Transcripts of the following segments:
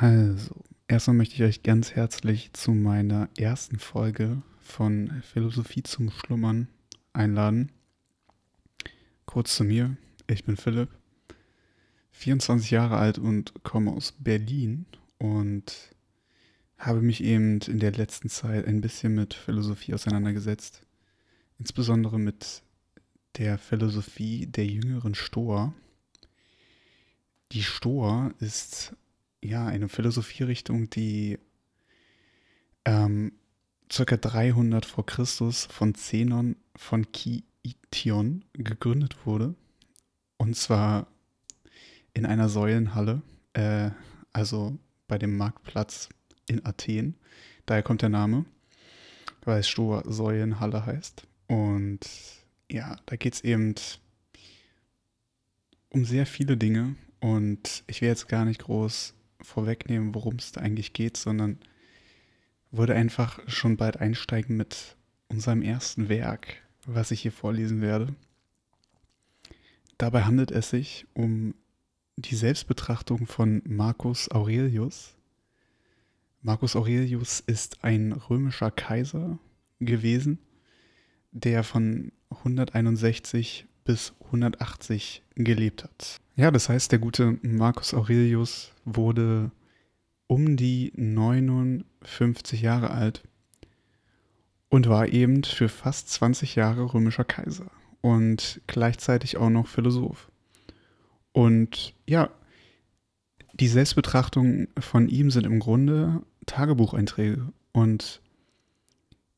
Also, erstmal möchte ich euch ganz herzlich zu meiner ersten Folge von Philosophie zum Schlummern einladen. Kurz zu mir, ich bin Philipp, 24 Jahre alt und komme aus Berlin und habe mich eben in der letzten Zeit ein bisschen mit Philosophie auseinandergesetzt, insbesondere mit der Philosophie der jüngeren Stoa. Die Stoa ist ja eine Philosophierichtung, die ähm, circa 300 vor Christus von Zenon von Kition gegründet wurde. Und zwar in einer Säulenhalle, äh, also bei dem Marktplatz in Athen. Daher kommt der Name, weil es Stoa Säulenhalle heißt. Und ja, da geht es eben um sehr viele Dinge. Und ich will jetzt gar nicht groß vorwegnehmen, worum es da eigentlich geht, sondern würde einfach schon bald einsteigen mit unserem ersten Werk, was ich hier vorlesen werde. Dabei handelt es sich um die Selbstbetrachtung von Marcus Aurelius. Marcus Aurelius ist ein römischer Kaiser gewesen, der von 161 bis 180 gelebt hat. Ja, das heißt, der gute Marcus Aurelius wurde um die 59 Jahre alt und war eben für fast 20 Jahre römischer Kaiser und gleichzeitig auch noch Philosoph. Und ja, die Selbstbetrachtungen von ihm sind im Grunde Tagebucheinträge. Und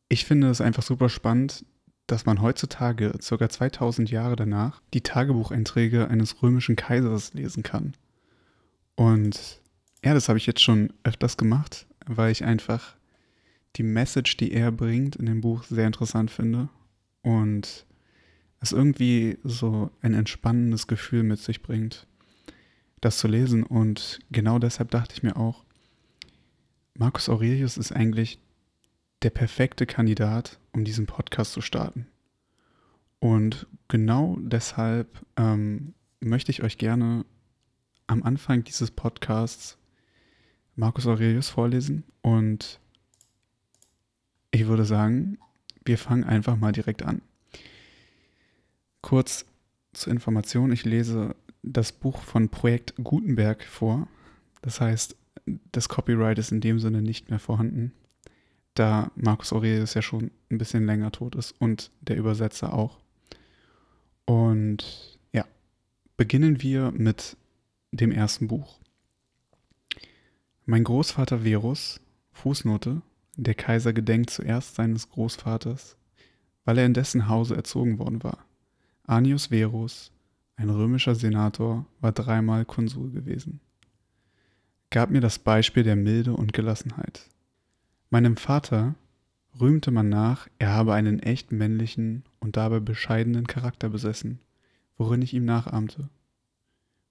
ich finde es einfach super spannend, dass man heutzutage, ca. 2000 Jahre danach, die Tagebucheinträge eines römischen Kaisers lesen kann. Und ja, das habe ich jetzt schon öfters gemacht, weil ich einfach die Message, die er bringt in dem Buch, sehr interessant finde. Und es irgendwie so ein entspannendes Gefühl mit sich bringt, das zu lesen. Und genau deshalb dachte ich mir auch, Marcus Aurelius ist eigentlich der perfekte Kandidat, um diesen Podcast zu starten. Und genau deshalb ähm, möchte ich euch gerne am Anfang dieses Podcasts Marcus Aurelius vorlesen. Und ich würde sagen, wir fangen einfach mal direkt an. Kurz zur Information, ich lese das Buch von Projekt Gutenberg vor. Das heißt, das Copyright ist in dem Sinne nicht mehr vorhanden da Marcus Aurelius ja schon ein bisschen länger tot ist und der Übersetzer auch. Und ja, beginnen wir mit dem ersten Buch. Mein Großvater Verus, Fußnote, der Kaiser gedenkt zuerst seines Großvaters, weil er in dessen Hause erzogen worden war. Anius Verus, ein römischer Senator, war dreimal Konsul gewesen. Gab mir das Beispiel der Milde und Gelassenheit. Meinem Vater rühmte man nach, er habe einen echt männlichen und dabei bescheidenen Charakter besessen, worin ich ihm nachahmte.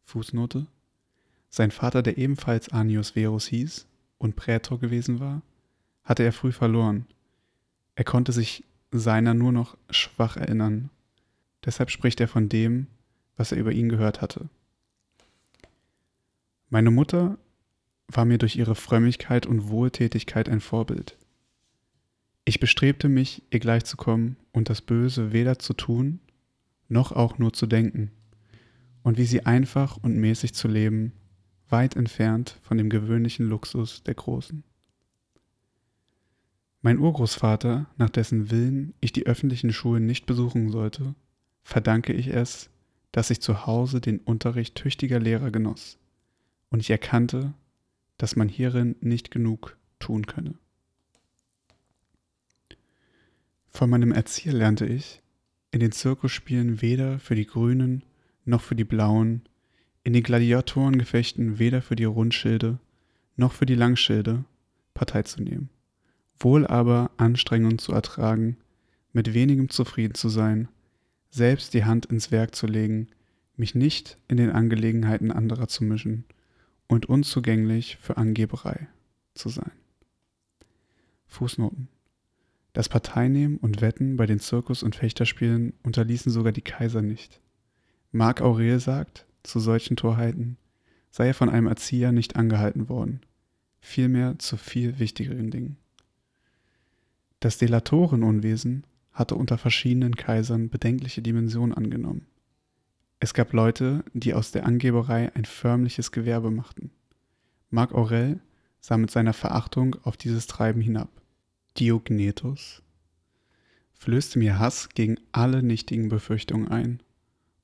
Fußnote. Sein Vater, der ebenfalls Anius Verus hieß und Prätor gewesen war, hatte er früh verloren. Er konnte sich seiner nur noch schwach erinnern. Deshalb spricht er von dem, was er über ihn gehört hatte. Meine Mutter war mir durch ihre Frömmigkeit und Wohltätigkeit ein Vorbild. Ich bestrebte mich, ihr gleichzukommen und das Böse weder zu tun, noch auch nur zu denken, und wie sie einfach und mäßig zu leben, weit entfernt von dem gewöhnlichen Luxus der Großen. Mein Urgroßvater, nach dessen Willen ich die öffentlichen Schulen nicht besuchen sollte, verdanke ich es, dass ich zu Hause den Unterricht tüchtiger Lehrer genoss, und ich erkannte, dass man hierin nicht genug tun könne. Von meinem Erzieher lernte ich, in den Zirkusspielen weder für die Grünen noch für die Blauen, in den Gladiatorengefechten weder für die Rundschilde noch für die Langschilde Partei zu nehmen, wohl aber Anstrengungen zu ertragen, mit wenigem zufrieden zu sein, selbst die Hand ins Werk zu legen, mich nicht in den Angelegenheiten anderer zu mischen und unzugänglich für Angeberei zu sein. Fußnoten. Das Parteinehmen und Wetten bei den Zirkus- und Fechterspielen unterließen sogar die Kaiser nicht. Marc Aurel sagt, zu solchen Torheiten sei er von einem Erzieher nicht angehalten worden, vielmehr zu viel wichtigeren Dingen. Das Delatorenunwesen hatte unter verschiedenen Kaisern bedenkliche Dimensionen angenommen. Es gab Leute, die aus der Angeberei ein förmliches Gewerbe machten. Marc Aurel sah mit seiner Verachtung auf dieses Treiben hinab. Diognetus flößte mir Hass gegen alle nichtigen Befürchtungen ein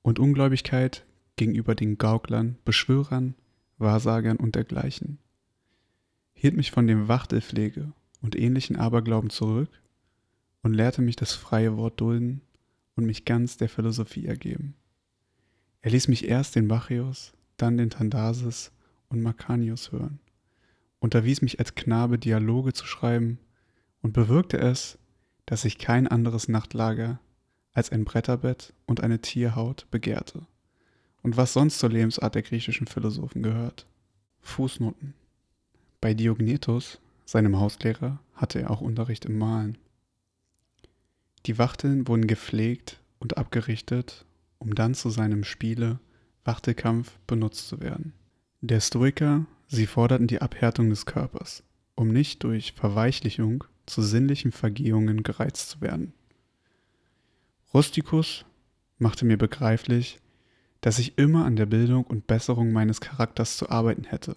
und Ungläubigkeit gegenüber den Gauklern, Beschwörern, Wahrsagern und dergleichen, hielt mich von dem Wachtelpflege und ähnlichen Aberglauben zurück und lehrte mich das freie Wort dulden und mich ganz der Philosophie ergeben. Er ließ mich erst den Bacchius, dann den Tandasis und Macanius hören, unterwies mich als Knabe Dialoge zu schreiben und bewirkte es, dass ich kein anderes Nachtlager als ein Bretterbett und eine Tierhaut begehrte und was sonst zur Lebensart der griechischen Philosophen gehört. Fußnoten. Bei Diognetus, seinem Hauslehrer, hatte er auch Unterricht im Malen. Die Wachteln wurden gepflegt und abgerichtet, um dann zu seinem Spiele Wachtelkampf benutzt zu werden. Der Stoiker, sie forderten die Abhärtung des Körpers, um nicht durch Verweichlichung zu sinnlichen Vergehungen gereizt zu werden. Rusticus machte mir begreiflich, dass ich immer an der Bildung und Besserung meines Charakters zu arbeiten hätte,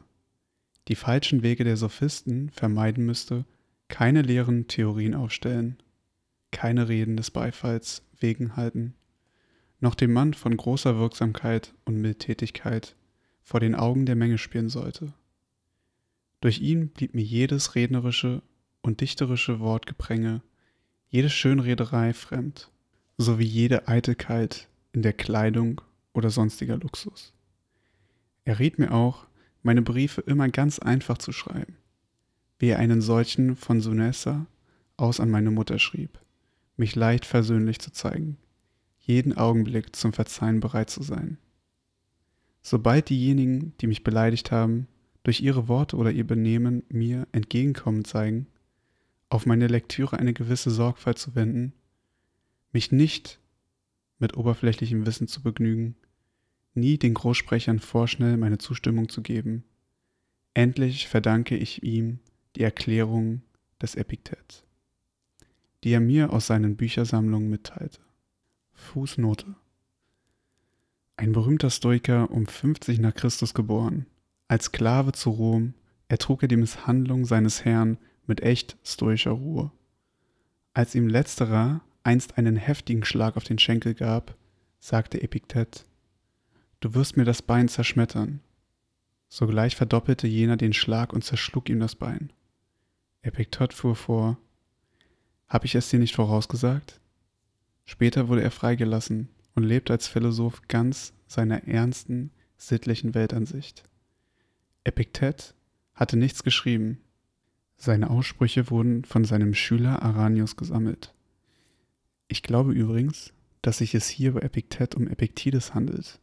die falschen Wege der Sophisten vermeiden müsste, keine leeren Theorien aufstellen, keine Reden des Beifalls wegen halten, noch dem Mann von großer Wirksamkeit und Mildtätigkeit vor den Augen der Menge spielen sollte. Durch ihn blieb mir jedes rednerische und dichterische Wortgepränge, jede Schönrederei fremd, sowie jede Eitelkeit in der Kleidung oder sonstiger Luxus. Er riet mir auch, meine Briefe immer ganz einfach zu schreiben, wie er einen solchen von Sunessa aus an meine Mutter schrieb, mich leicht versöhnlich zu zeigen, jeden Augenblick zum Verzeihen bereit zu sein. Sobald diejenigen, die mich beleidigt haben, durch ihre Worte oder ihr Benehmen mir entgegenkommen zeigen, auf meine Lektüre eine gewisse Sorgfalt zu wenden, mich nicht mit oberflächlichem Wissen zu begnügen, nie den Großsprechern vorschnell meine Zustimmung zu geben. Endlich verdanke ich ihm die Erklärung des Epiktet, die er mir aus seinen Büchersammlungen mitteilte. Fußnote. Ein berühmter Stoiker um 50 nach Christus geboren, als Sklave zu Rom ertrug er die Misshandlung seines Herrn mit echt stoischer Ruhe. Als ihm letzterer einst einen heftigen Schlag auf den Schenkel gab, sagte Epiktet, Du wirst mir das Bein zerschmettern. Sogleich verdoppelte jener den Schlag und zerschlug ihm das Bein. Epiktet fuhr vor, Hab ich es dir nicht vorausgesagt? Später wurde er freigelassen und lebte als Philosoph ganz seiner ernsten, sittlichen Weltansicht. Epiktet hatte nichts geschrieben. Seine Aussprüche wurden von seinem Schüler Aranius gesammelt. Ich glaube übrigens, dass sich es hier bei Epiktet um Epiktides handelt,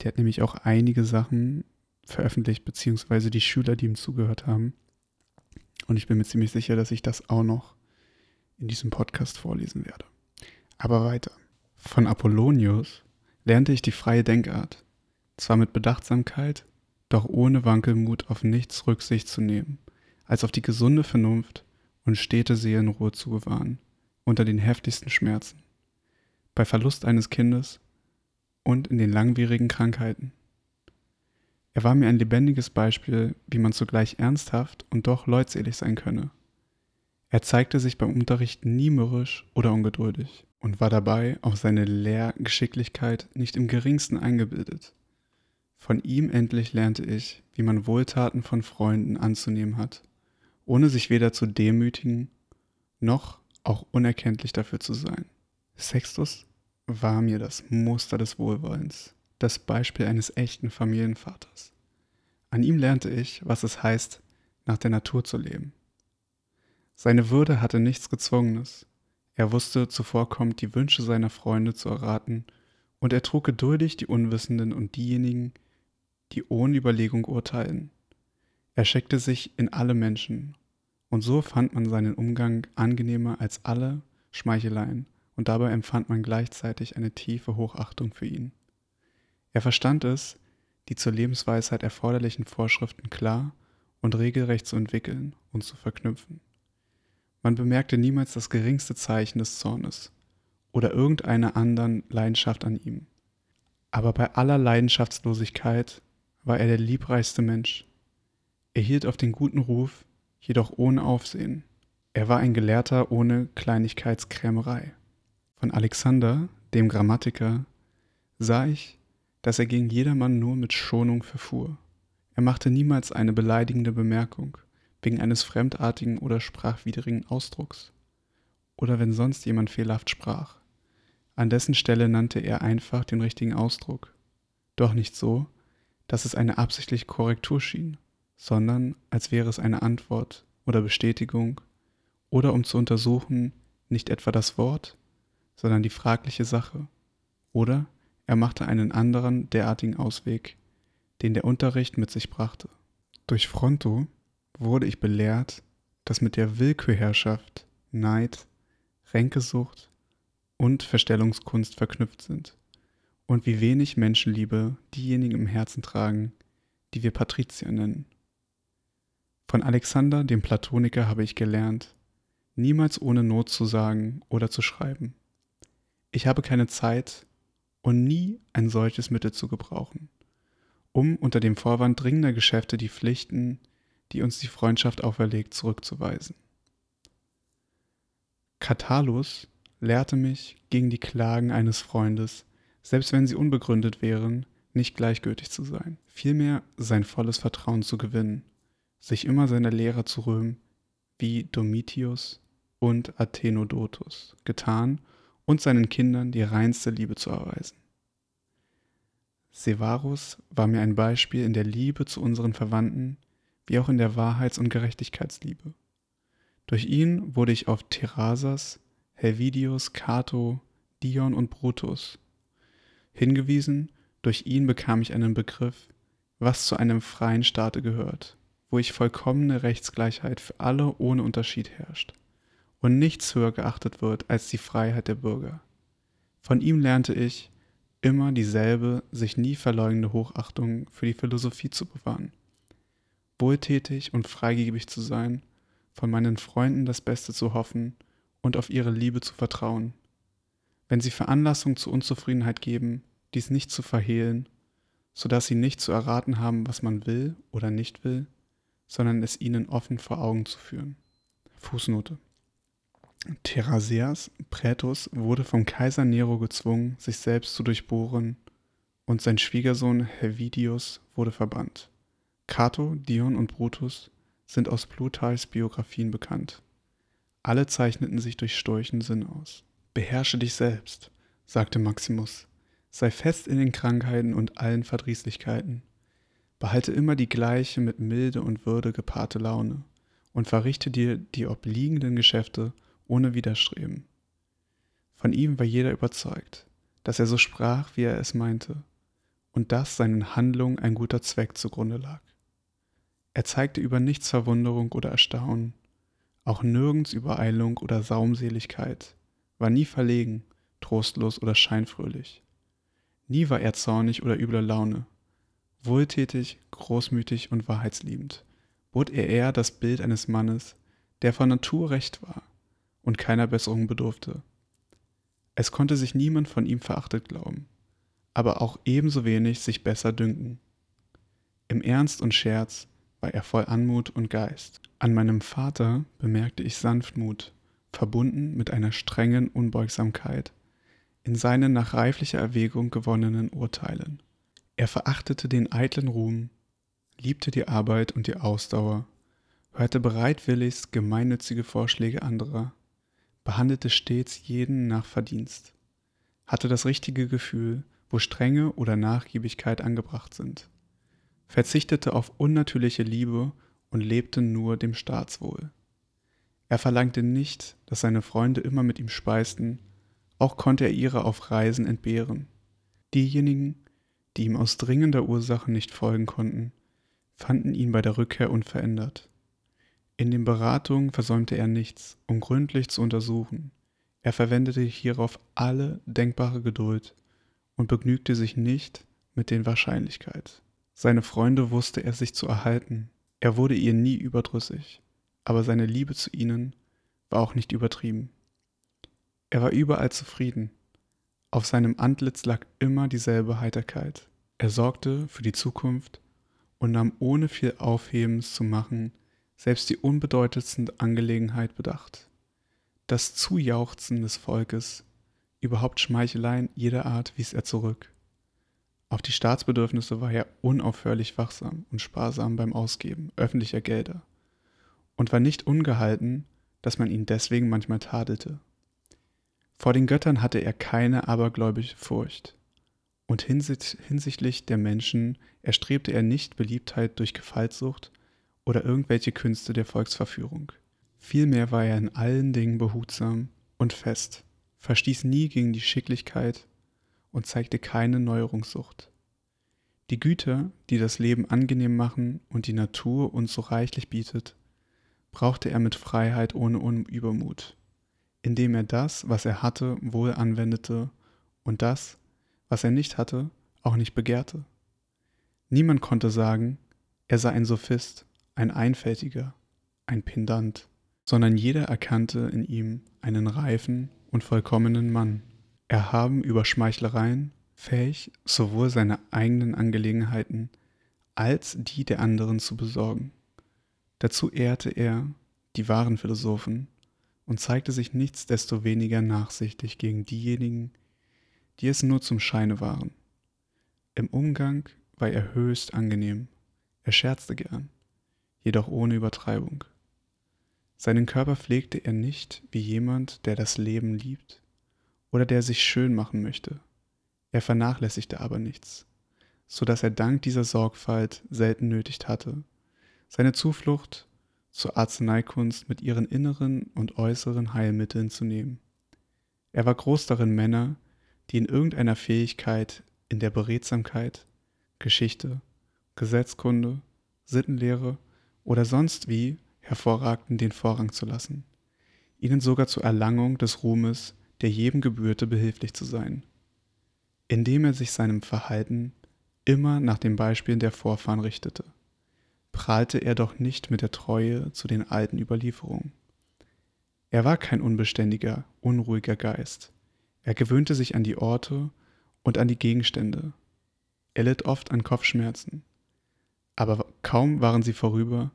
der hat nämlich auch einige Sachen veröffentlicht, beziehungsweise die Schüler, die ihm zugehört haben. Und ich bin mir ziemlich sicher, dass ich das auch noch in diesem Podcast vorlesen werde. Aber weiter. Von Apollonius lernte ich die freie Denkart, zwar mit Bedachtsamkeit, doch ohne Wankelmut auf nichts Rücksicht zu nehmen, als auf die gesunde Vernunft und stete Seelenruhe zu bewahren, unter den heftigsten Schmerzen. Bei Verlust eines Kindes und in den langwierigen Krankheiten. Er war mir ein lebendiges Beispiel, wie man zugleich ernsthaft und doch leutselig sein könne. Er zeigte sich beim Unterricht nie mürrisch oder ungeduldig und war dabei auf seine Lehrgeschicklichkeit nicht im geringsten eingebildet. Von ihm endlich lernte ich, wie man Wohltaten von Freunden anzunehmen hat, ohne sich weder zu demütigen noch auch unerkenntlich dafür zu sein. Sextus war mir das Muster des Wohlwollens, das Beispiel eines echten Familienvaters. An ihm lernte ich, was es heißt, nach der Natur zu leben. Seine Würde hatte nichts Gezwungenes. Er wusste zuvorkommend die Wünsche seiner Freunde zu erraten, und er trug geduldig die Unwissenden und diejenigen, die ohne Überlegung urteilen. Er scheckte sich in alle Menschen, und so fand man seinen Umgang angenehmer als alle Schmeicheleien und dabei empfand man gleichzeitig eine tiefe Hochachtung für ihn. Er verstand es, die zur Lebensweisheit erforderlichen Vorschriften klar und regelrecht zu entwickeln und zu verknüpfen. Man bemerkte niemals das geringste Zeichen des Zornes oder irgendeiner anderen Leidenschaft an ihm. Aber bei aller Leidenschaftslosigkeit war er der liebreichste Mensch. Er hielt auf den guten Ruf, jedoch ohne Aufsehen. Er war ein Gelehrter ohne Kleinigkeitskrämerei. Von Alexander, dem Grammatiker, sah ich, dass er gegen jedermann nur mit Schonung verfuhr. Er machte niemals eine beleidigende Bemerkung wegen eines fremdartigen oder sprachwidrigen Ausdrucks oder wenn sonst jemand fehlerhaft sprach. An dessen Stelle nannte er einfach den richtigen Ausdruck, doch nicht so, dass es eine absichtliche Korrektur schien, sondern als wäre es eine Antwort oder Bestätigung oder um zu untersuchen, nicht etwa das Wort, sondern die fragliche Sache. Oder er machte einen anderen derartigen Ausweg, den der Unterricht mit sich brachte. Durch Fronto wurde ich belehrt, dass mit der Willkürherrschaft Neid, Ränkesucht und Verstellungskunst verknüpft sind und wie wenig Menschenliebe diejenigen im Herzen tragen, die wir Patrizier nennen. Von Alexander, dem Platoniker, habe ich gelernt, niemals ohne Not zu sagen oder zu schreiben. Ich habe keine Zeit und nie ein solches Mittel zu gebrauchen, um unter dem Vorwand dringender Geschäfte die Pflichten, die uns die Freundschaft auferlegt, zurückzuweisen. Katalus lehrte mich, gegen die Klagen eines Freundes, selbst wenn sie unbegründet wären, nicht gleichgültig zu sein, vielmehr sein volles Vertrauen zu gewinnen, sich immer seiner Lehrer zu rühmen, wie Domitius und Athenodotus getan und seinen Kindern die reinste Liebe zu erweisen. Severus war mir ein Beispiel in der Liebe zu unseren Verwandten, wie auch in der Wahrheits- und Gerechtigkeitsliebe. Durch ihn wurde ich auf Terasas, Helvidius, Cato, Dion und Brutus hingewiesen, durch ihn bekam ich einen Begriff, was zu einem freien Staate gehört, wo ich vollkommene Rechtsgleichheit für alle ohne Unterschied herrscht und nichts höher geachtet wird als die Freiheit der Bürger. Von ihm lernte ich, immer dieselbe, sich nie verleugnende Hochachtung für die Philosophie zu bewahren, wohltätig und freigebig zu sein, von meinen Freunden das Beste zu hoffen und auf ihre Liebe zu vertrauen. Wenn sie Veranlassung zur Unzufriedenheit geben, dies nicht zu verhehlen, so dass sie nicht zu erraten haben, was man will oder nicht will, sondern es ihnen offen vor Augen zu führen. Fußnote Therasias Prätus wurde vom Kaiser Nero gezwungen, sich selbst zu durchbohren, und sein Schwiegersohn Helvidius wurde verbannt. Cato, Dion und Brutus sind aus Plutarchs Biografien bekannt. Alle zeichneten sich durch stolchen Sinn aus. Beherrsche dich selbst, sagte Maximus, sei fest in den Krankheiten und allen Verdrießlichkeiten. Behalte immer die gleiche mit Milde und Würde gepaarte Laune und verrichte dir die obliegenden Geschäfte ohne Widerstreben. Von ihm war jeder überzeugt, dass er so sprach, wie er es meinte, und dass seinen Handlungen ein guter Zweck zugrunde lag. Er zeigte über nichts Verwunderung oder Erstaunen, auch nirgends Übereilung oder Saumseligkeit, war nie verlegen, trostlos oder scheinfröhlich. Nie war er zornig oder übler Laune. Wohltätig, großmütig und wahrheitsliebend bot er eher das Bild eines Mannes, der von Natur recht war, und keiner Besserung bedurfte. Es konnte sich niemand von ihm verachtet glauben, aber auch ebenso wenig sich besser dünken. Im Ernst und Scherz war er voll Anmut und Geist. An meinem Vater bemerkte ich Sanftmut, verbunden mit einer strengen Unbeugsamkeit in seinen nach reiflicher Erwägung gewonnenen Urteilen. Er verachtete den eitlen Ruhm, liebte die Arbeit und die Ausdauer, hörte bereitwilligst gemeinnützige Vorschläge anderer behandelte stets jeden nach Verdienst, hatte das richtige Gefühl, wo Strenge oder Nachgiebigkeit angebracht sind, verzichtete auf unnatürliche Liebe und lebte nur dem Staatswohl. Er verlangte nicht, dass seine Freunde immer mit ihm speisten, auch konnte er ihre auf Reisen entbehren. Diejenigen, die ihm aus dringender Ursache nicht folgen konnten, fanden ihn bei der Rückkehr unverändert. In den Beratungen versäumte er nichts, um gründlich zu untersuchen. Er verwendete hierauf alle denkbare Geduld und begnügte sich nicht mit den Wahrscheinlichkeit. Seine Freunde wusste er sich zu erhalten, Er wurde ihr nie überdrüssig, aber seine Liebe zu ihnen war auch nicht übertrieben. Er war überall zufrieden. Auf seinem Antlitz lag immer dieselbe Heiterkeit. Er sorgte für die Zukunft und nahm ohne viel Aufhebens zu machen selbst die unbedeutendsten Angelegenheit bedacht. Das Zujauchzen des Volkes, überhaupt Schmeicheleien jeder Art wies er zurück. Auf die Staatsbedürfnisse war er unaufhörlich wachsam und sparsam beim Ausgeben öffentlicher Gelder und war nicht ungehalten, dass man ihn deswegen manchmal tadelte. Vor den Göttern hatte er keine abergläubische Furcht. Und hinsichtlich der Menschen erstrebte er nicht Beliebtheit durch Gefallsucht oder irgendwelche Künste der Volksverführung. Vielmehr war er in allen Dingen behutsam und fest, verstieß nie gegen die Schicklichkeit und zeigte keine Neuerungssucht. Die Güter, die das Leben angenehm machen und die Natur uns so reichlich bietet, brauchte er mit Freiheit ohne Übermut, indem er das, was er hatte, wohl anwendete und das, was er nicht hatte, auch nicht begehrte. Niemand konnte sagen, er sei ein Sophist, ein Einfältiger, ein Pendant, sondern jeder erkannte in ihm einen reifen und vollkommenen Mann, erhaben über Schmeichlereien, fähig, sowohl seine eigenen Angelegenheiten als die der anderen zu besorgen. Dazu ehrte er die wahren Philosophen und zeigte sich nichtsdestoweniger nachsichtig gegen diejenigen, die es nur zum Scheine waren. Im Umgang war er höchst angenehm, er scherzte gern, jedoch ohne Übertreibung. Seinen Körper pflegte er nicht wie jemand, der das Leben liebt oder der sich schön machen möchte. Er vernachlässigte aber nichts, so dass er dank dieser Sorgfalt selten nötigt hatte, seine Zuflucht zur Arzneikunst mit ihren inneren und äußeren Heilmitteln zu nehmen. Er war groß darin, Männer, die in irgendeiner Fähigkeit in der Beredsamkeit, Geschichte, Gesetzkunde, Sittenlehre oder sonst wie hervorragten, den Vorrang zu lassen, ihnen sogar zur Erlangung des Ruhmes, der jedem gebührte, behilflich zu sein, indem er sich seinem Verhalten immer nach den Beispielen der Vorfahren richtete prahlte er doch nicht mit der Treue zu den alten Überlieferungen. Er war kein unbeständiger, unruhiger Geist. Er gewöhnte sich an die Orte und an die Gegenstände. Er litt oft an Kopfschmerzen. Aber kaum waren sie vorüber,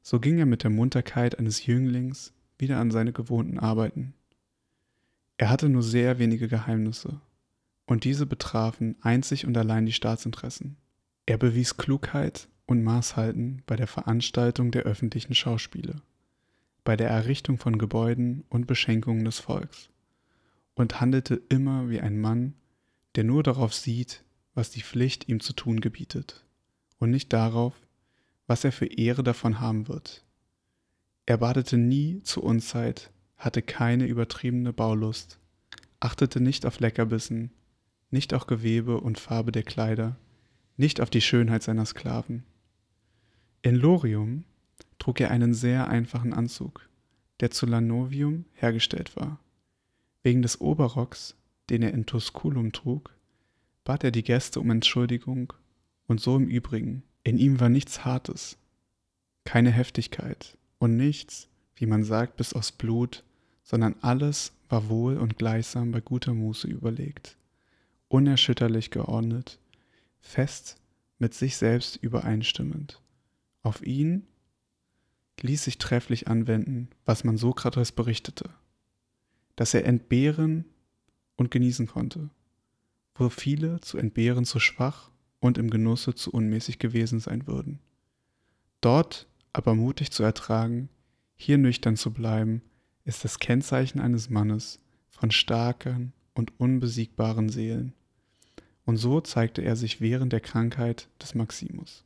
so ging er mit der Munterkeit eines Jünglings wieder an seine gewohnten Arbeiten. Er hatte nur sehr wenige Geheimnisse, und diese betrafen einzig und allein die Staatsinteressen. Er bewies Klugheit und Maßhalten bei der Veranstaltung der öffentlichen Schauspiele, bei der Errichtung von Gebäuden und Beschenkungen des Volks und handelte immer wie ein Mann, der nur darauf sieht, was die Pflicht ihm zu tun gebietet, und nicht darauf, was er für Ehre davon haben wird. Er badete nie zur Unzeit, hatte keine übertriebene Baulust, achtete nicht auf Leckerbissen, nicht auf Gewebe und Farbe der Kleider, nicht auf die Schönheit seiner Sklaven. In Lorium trug er einen sehr einfachen Anzug, der zu Lanovium hergestellt war. Wegen des Oberrocks, den er in Tusculum trug, bat er die Gäste um Entschuldigung und so im Übrigen. In ihm war nichts Hartes, keine Heftigkeit und nichts, wie man sagt, bis aus Blut, sondern alles war wohl und gleichsam bei guter Muße überlegt, unerschütterlich geordnet, fest mit sich selbst übereinstimmend. Auf ihn ließ sich trefflich anwenden, was man Sokrates berichtete, dass er entbehren und genießen konnte, wo viele zu entbehren zu schwach und im Genusse zu unmäßig gewesen sein würden. Dort aber mutig zu ertragen, hier nüchtern zu bleiben, ist das Kennzeichen eines Mannes von starken und unbesiegbaren Seelen. Und so zeigte er sich während der Krankheit des Maximus.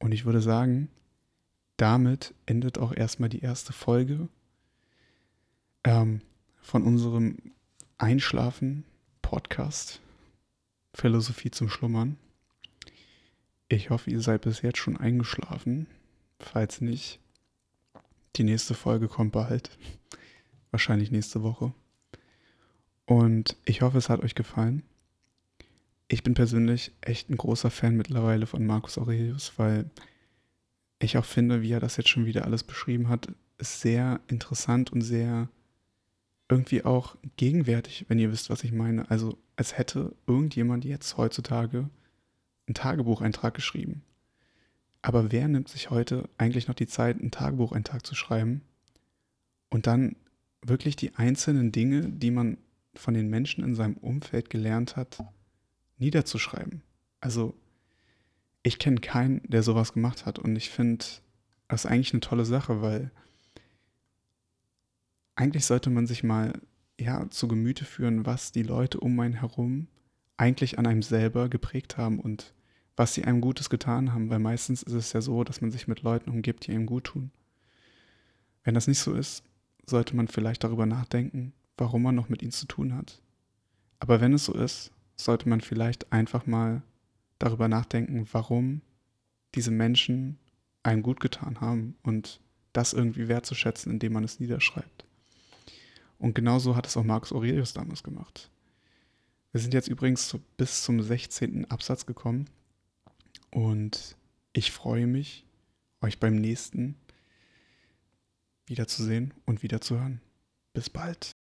Und ich würde sagen, damit endet auch erstmal die erste Folge ähm, von unserem Einschlafen-Podcast Philosophie zum Schlummern. Ich hoffe, ihr seid bis jetzt schon eingeschlafen. Falls nicht, die nächste Folge kommt bald. Wahrscheinlich nächste Woche. Und ich hoffe, es hat euch gefallen. ich bin persönlich echt ein großer Fan mittlerweile von Marcus Aurelius, weil ich auch finde, wie er das jetzt schon wieder alles beschrieben hat, ist sehr interessant und sehr irgendwie auch gegenwärtig, wenn ihr wisst, was ich meine. Also als hätte irgendjemand jetzt heutzutage einen Tagebucheintrag geschrieben. Aber wer nimmt sich heute eigentlich noch die Zeit, einen Tagebucheintrag zu schreiben und dann wirklich die einzelnen Dinge, die man von den Menschen in seinem Umfeld gelernt hat, niederzuschreiben? Also ich kenne keinen, der sowas gemacht hat und ich finde das ist eigentlich eine tolle Sache, weil eigentlich sollte man sich mal ja zu Gemüte führen, was die Leute um einen herum eigentlich an einem selber geprägt haben und was sie einem Gutes getan haben, weil meistens ist es ja so, dass man sich mit Leuten umgibt, die einem gut tun. Wenn das nicht so ist, sollte man vielleicht darüber nachdenken, warum man noch mit ihnen zu tun hat. Aber wenn es so ist, sollte man vielleicht einfach mal darüber nachdenken, warum diese Menschen einem gut getan haben und das irgendwie wertzuschätzen, indem man es niederschreibt. Und genauso hat es auch Marcus Aurelius damals gemacht. Wir sind jetzt übrigens bis zum 16. Absatz gekommen und ich freue mich, euch beim nächsten wiederzusehen und wiederzuhören. Bis bald.